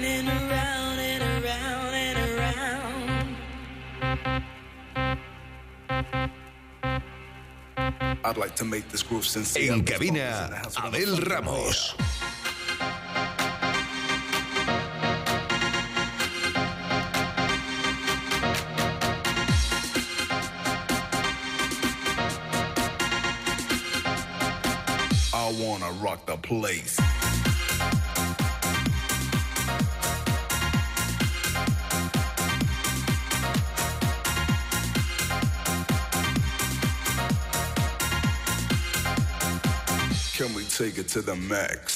Spinning around and around and around. I'd like to make this groove sincere. En cabina, Abel Ramos. I wanna rock the place. To the max.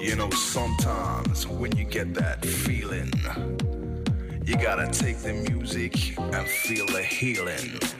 You know, sometimes when you get that feeling, you gotta take the music and feel the healing.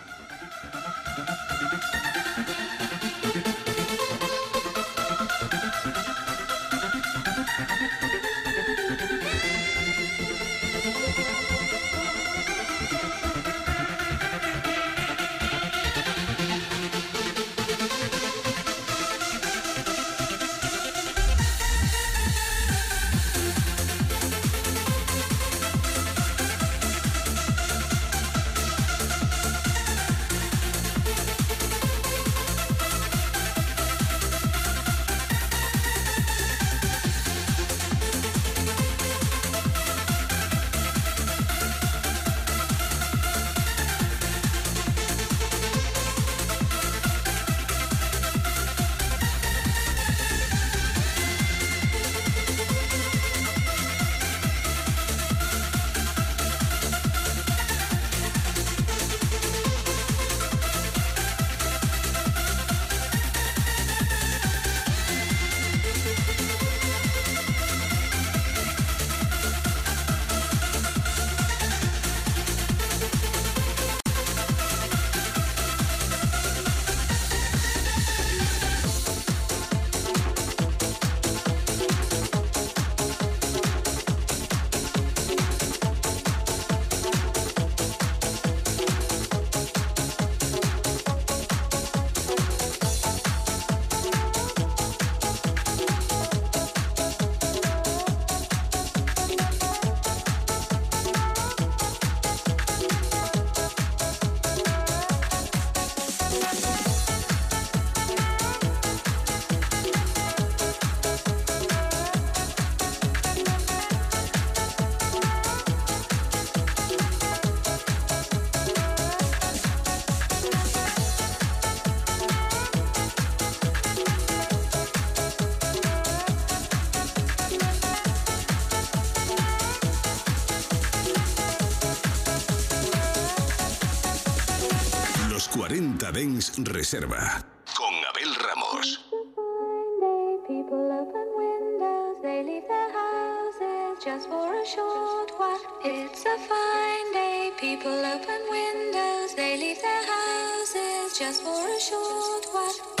Reserva. Con Abel Ramos. Just for a short while, it's a fine day. People open windows, they leave their houses just for a short while.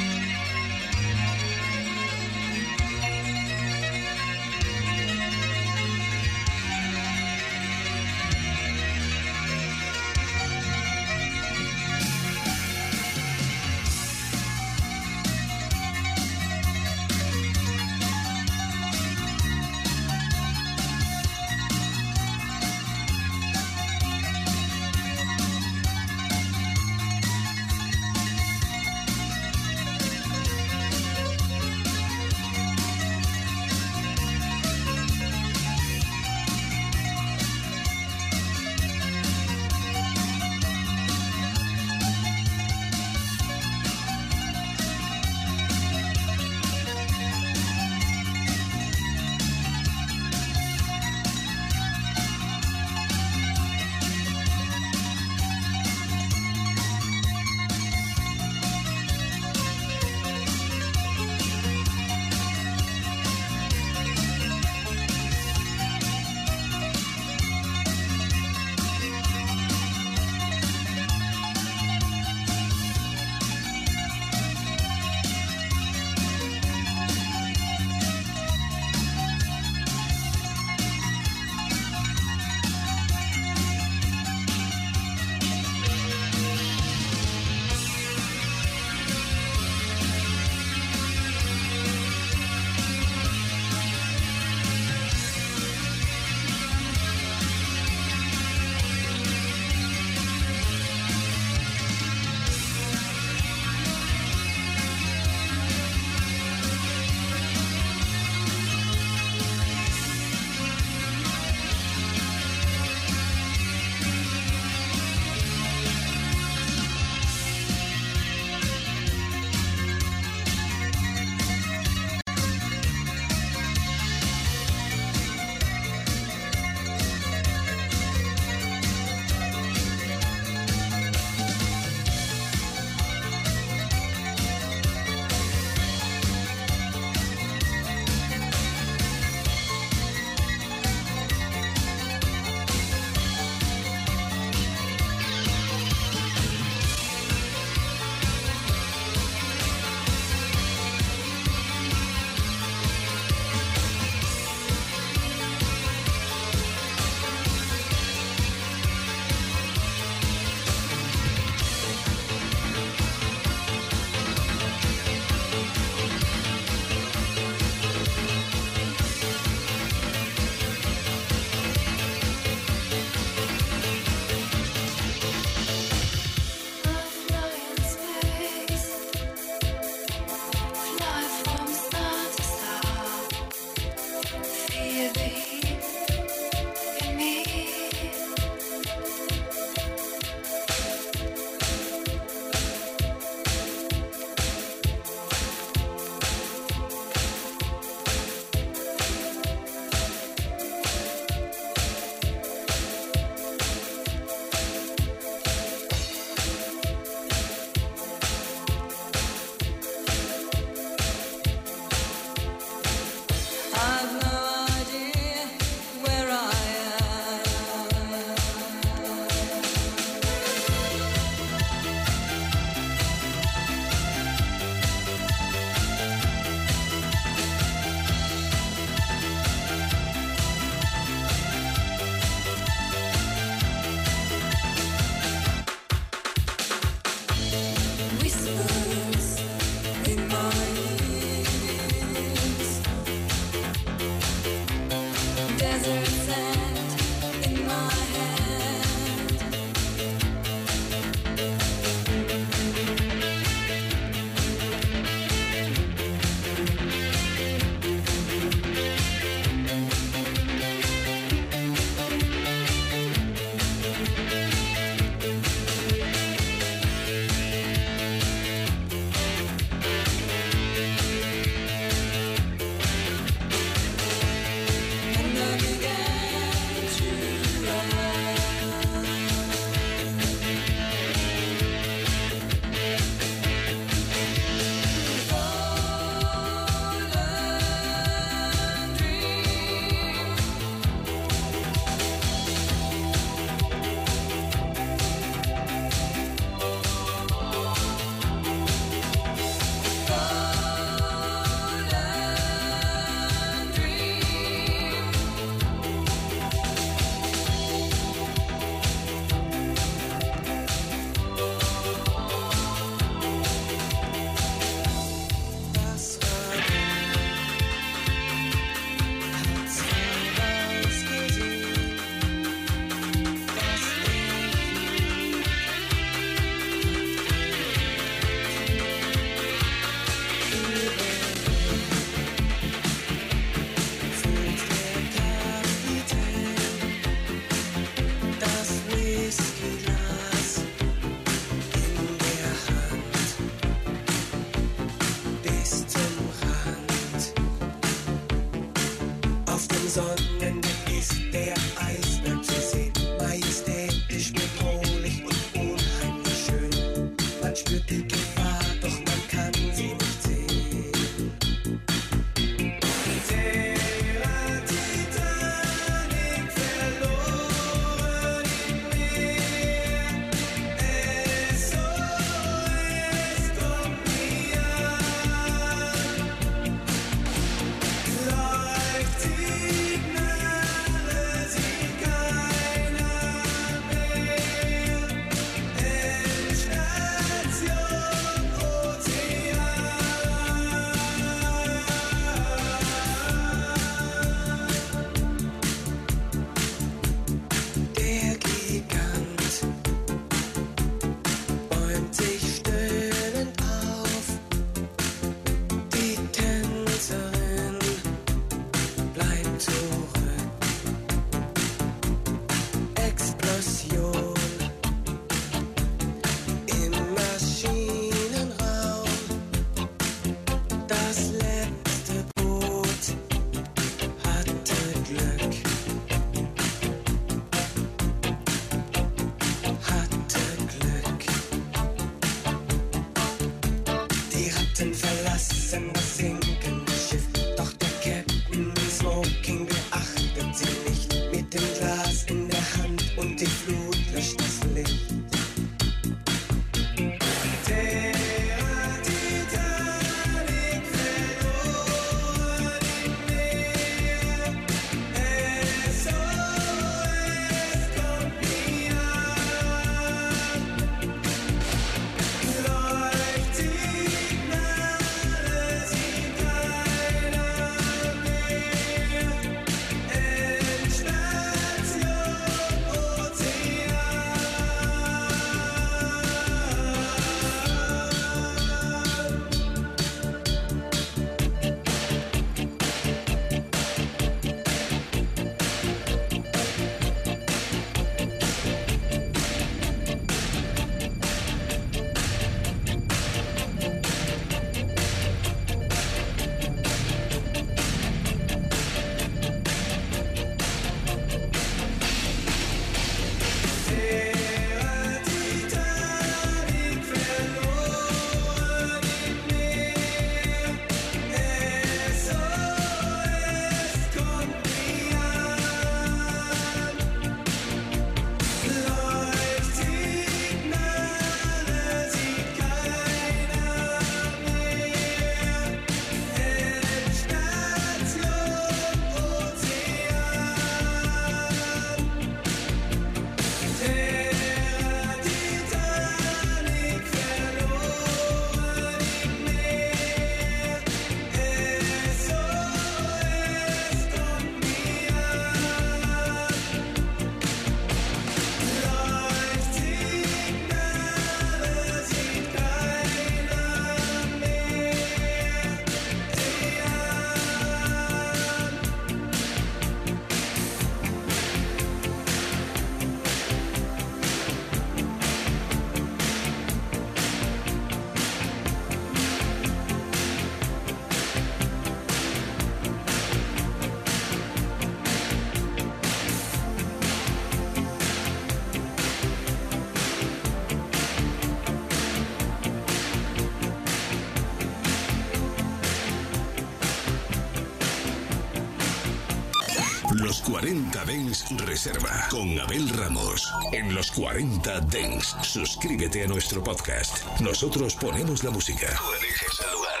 40 Dens Reserva con Abel Ramos. En los 40 Dens, suscríbete a nuestro podcast. Nosotros ponemos la música. Tú eliges el lugar.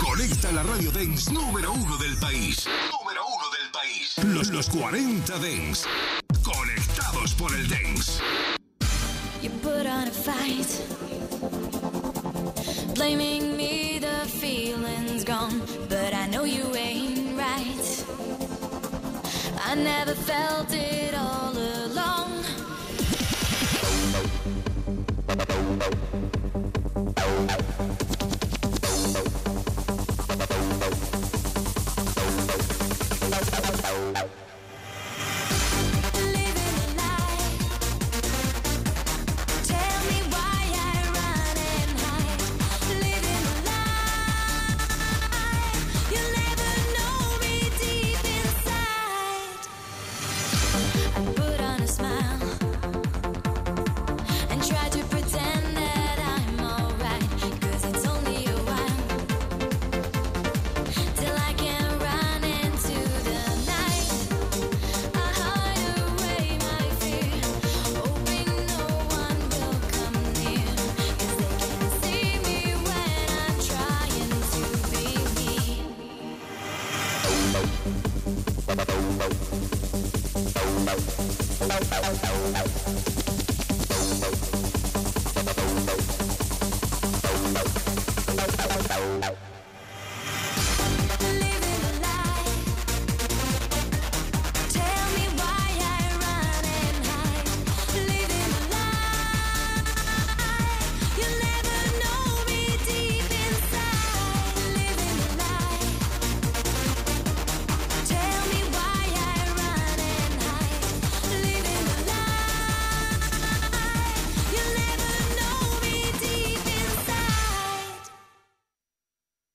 Conecta la radio Dens número uno del país. Número uno del país. Los, los 40 Dens. Conectados por el Dens. You put on a fight, blaming the feeling's gone, but I know you ain't. I never felt it all along.